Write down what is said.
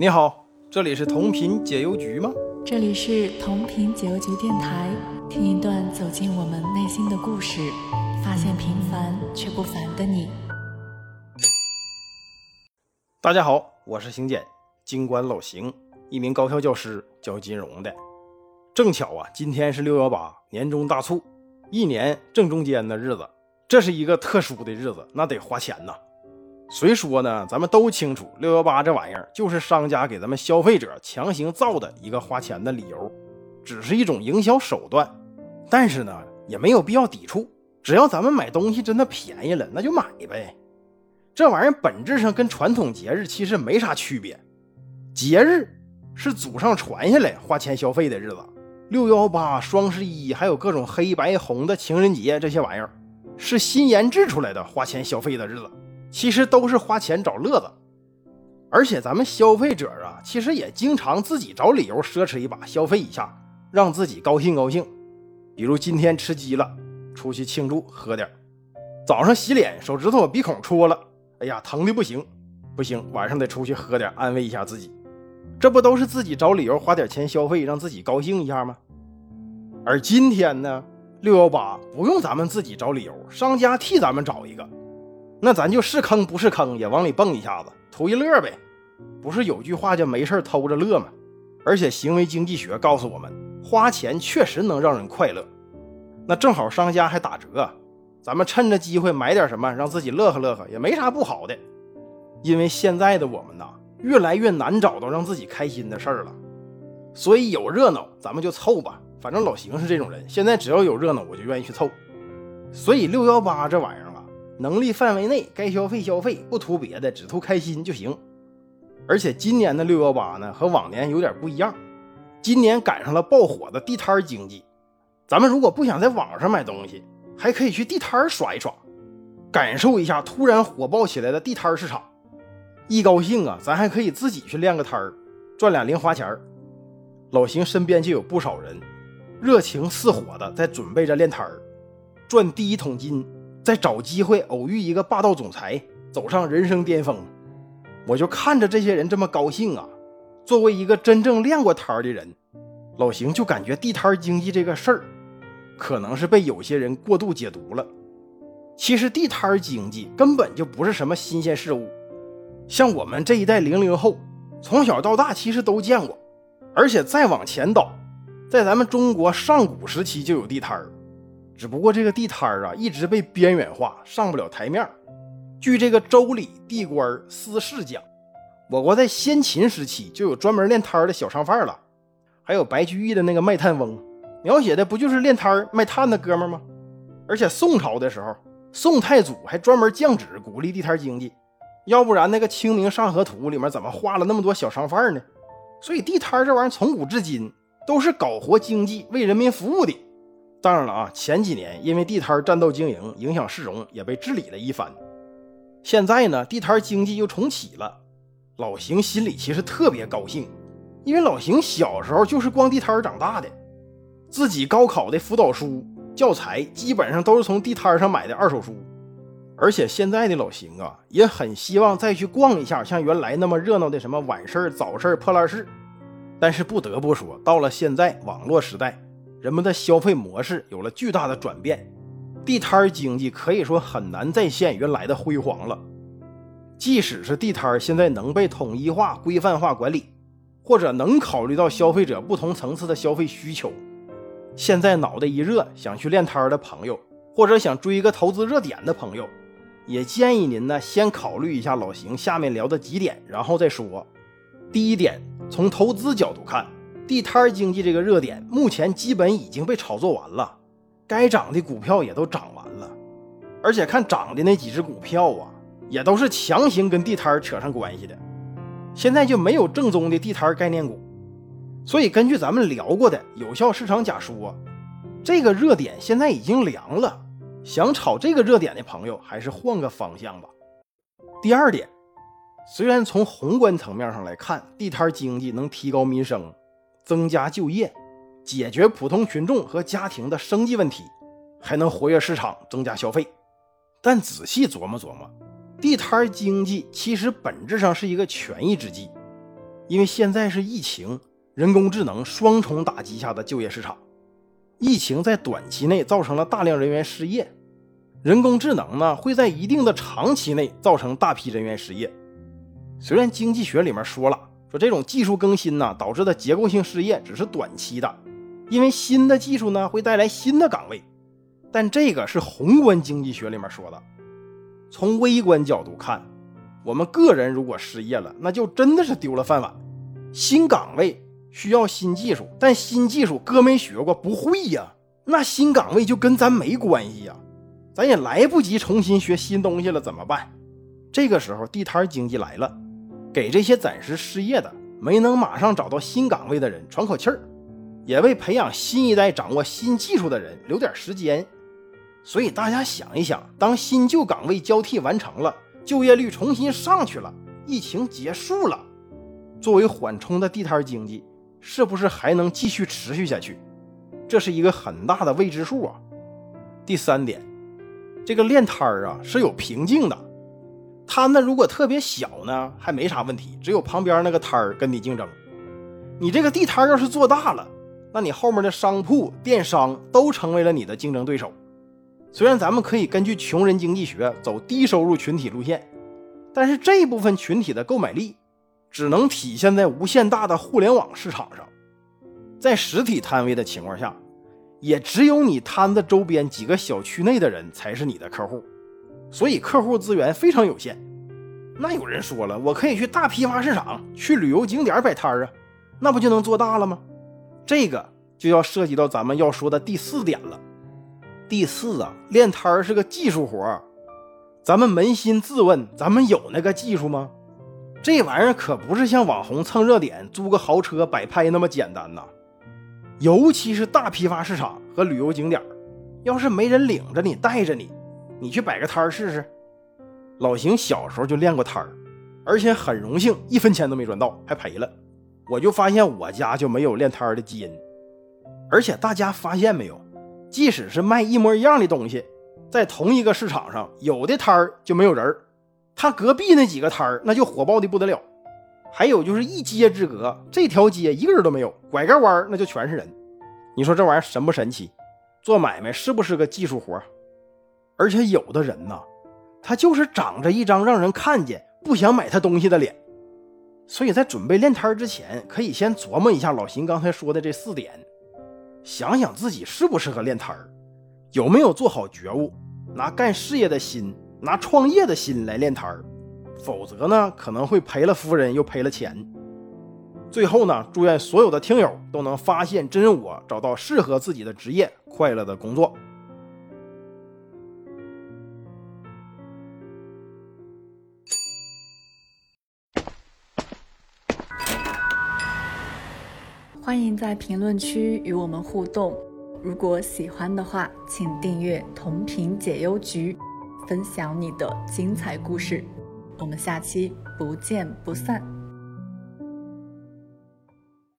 你好，这里是同频解忧局吗？这里是同频解忧局电台，听一段走进我们内心的故事，发现平凡却不凡的你。大家好，我是邢简，京官老邢，一名高校教师，教金融的。正巧啊，今天是六幺八年终大促，一年正中间的日子，这是一个特殊的日子，那得花钱呐。虽说呢，咱们都清楚，六幺八这玩意儿就是商家给咱们消费者强行造的一个花钱的理由，只是一种营销手段。但是呢，也没有必要抵触，只要咱们买东西真的便宜了，那就买呗。这玩意儿本质上跟传统节日其实没啥区别，节日是祖上传下来花钱消费的日子，六幺八、双十一，还有各种黑白红的情人节这些玩意儿，是新研制出来的花钱消费的日子。其实都是花钱找乐子，而且咱们消费者啊，其实也经常自己找理由奢侈一把，消费一下，让自己高兴高兴。比如今天吃鸡了，出去庆祝喝点早上洗脸，手指头鼻孔戳了，哎呀，疼的不行，不行，晚上得出去喝点，安慰一下自己。这不都是自己找理由花点钱消费，让自己高兴一下吗？而今天呢，六幺八不用咱们自己找理由，商家替咱们找一个。那咱就是坑不是坑，也往里蹦一下子，图一乐呗。不是有句话叫“没事偷着乐”吗？而且行为经济学告诉我们，花钱确实能让人快乐。那正好商家还打折，咱们趁着机会买点什么，让自己乐呵乐呵，也没啥不好的。因为现在的我们呐，越来越难找到让自己开心的事儿了，所以有热闹咱们就凑吧。反正老邢是这种人，现在只要有热闹我就愿意去凑。所以六幺八这玩意儿。能力范围内该消费消费，不图别的，只图开心就行。而且今年的六幺八呢，和往年有点不一样。今年赶上了爆火的地摊经济，咱们如果不想在网上买东西，还可以去地摊耍一耍，感受一下突然火爆起来的地摊市场。一高兴啊，咱还可以自己去练个摊儿，赚俩零花钱儿。老邢身边就有不少人，热情似火的在准备着练摊儿，赚第一桶金。在找机会偶遇一个霸道总裁，走上人生巅峰，我就看着这些人这么高兴啊！作为一个真正练过摊儿的人，老邢就感觉地摊经济这个事儿，可能是被有些人过度解读了。其实地摊经济根本就不是什么新鲜事物，像我们这一代零零后，从小到大其实都见过，而且再往前倒，在咱们中国上古时期就有地摊儿。只不过这个地摊儿啊，一直被边缘化，上不了台面。据这个《周礼·地官司事》讲，我国在先秦时期就有专门练摊的小商贩了，还有白居易的那个卖炭翁，描写的不就是练摊儿卖炭的哥们吗？而且宋朝的时候，宋太祖还专门降旨鼓励地摊经济，要不然那个《清明上河图》里面怎么画了那么多小商贩呢？所以地摊儿这玩意儿从古至今都是搞活经济、为人民服务的。当然了啊，前几年因为地摊占道经营影响市容，也被治理了一番。现在呢，地摊经济又重启了，老邢心里其实特别高兴，因为老邢小时候就是逛地摊长大的，自己高考的辅导书、教材基本上都是从地摊上买的二手书。而且现在的老邢啊，也很希望再去逛一下像原来那么热闹的什么晚市、早市、破烂市。但是不得不说，到了现在网络时代。人们的消费模式有了巨大的转变，地摊经济可以说很难再现原来的辉煌了。即使是地摊现在能被统一化、规范化管理，或者能考虑到消费者不同层次的消费需求，现在脑袋一热想去练摊的朋友，或者想追一个投资热点的朋友，也建议您呢先考虑一下老邢下面聊的几点，然后再说。第一点，从投资角度看。地摊经济这个热点，目前基本已经被炒作完了，该涨的股票也都涨完了，而且看涨的那几只股票啊，也都是强行跟地摊扯上关系的，现在就没有正宗的地摊概念股。所以根据咱们聊过的有效市场假说，这个热点现在已经凉了，想炒这个热点的朋友还是换个方向吧。第二点，虽然从宏观层面上来看，地摊经济能提高民生。增加就业，解决普通群众和家庭的生计问题，还能活跃市场，增加消费。但仔细琢磨琢磨，地摊经济其实本质上是一个权宜之计，因为现在是疫情、人工智能双重打击下的就业市场。疫情在短期内造成了大量人员失业，人工智能呢会在一定的长期内造成大批人员失业。虽然经济学里面说了，说这种技术更新呢导致的结构性失业只是短期的，因为新的技术呢会带来新的岗位，但这个是宏观经济学里面说的。从微观角度看。我们个人如果失业了，那就真的是丢了饭碗。新岗位需要新技术，但新技术哥没学过，不会呀，那新岗位就跟咱没关系呀，咱也来不及重新学新东西了，怎么办？这个时候地摊经济来了，给这些暂时失业的、没能马上找到新岗位的人喘口气儿，也为培养新一代掌握新技术的人留点时间。所以大家想一想，当新旧岗位交替完成了。就业率重新上去了，疫情结束了，作为缓冲的地摊经济，是不是还能继续持续下去？这是一个很大的未知数啊。第三点，这个练摊儿啊是有瓶颈的，摊子如果特别小呢，还没啥问题，只有旁边那个摊儿跟你竞争。你这个地摊要是做大了，那你后面的商铺、电商都成为了你的竞争对手。虽然咱们可以根据穷人经济学走低收入群体路线，但是这部分群体的购买力只能体现在无限大的互联网市场上。在实体摊位的情况下，也只有你摊子周边几个小区内的人才是你的客户，所以客户资源非常有限。那有人说了，我可以去大批发市场、去旅游景点摆摊啊，那不就能做大了吗？这个就要涉及到咱们要说的第四点了。第四啊，练摊是个技术活，咱们扪心自问，咱们有那个技术吗？这玩意儿可不是像网红蹭热点、租个豪车摆拍那么简单呐。尤其是大批发市场和旅游景点，要是没人领着你、带着你，你去摆个摊儿试试。老邢小时候就练过摊儿，而且很荣幸，一分钱都没赚到，还赔了。我就发现我家就没有练摊儿的基因，而且大家发现没有？即使是卖一模一样的东西，在同一个市场上，有的摊儿就没有人儿，他隔壁那几个摊儿那就火爆的不得了。还有就是一街之隔，这条街一个人都没有，拐个弯儿那就全是人。你说这玩意儿神不神奇？做买卖是不是个技术活？而且有的人呢，他就是长着一张让人看见不想买他东西的脸。所以在准备练摊儿之前，可以先琢磨一下老邢刚才说的这四点。想想自己适不适合练摊儿，有没有做好觉悟，拿干事业的心，拿创业的心来练摊儿，否则呢，可能会赔了夫人又赔了钱。最后呢，祝愿所有的听友都能发现真我，找到适合自己的职业，快乐的工作。欢迎在评论区与我们互动。如果喜欢的话，请订阅同频解忧局，分享你的精彩故事。我们下期不见不散。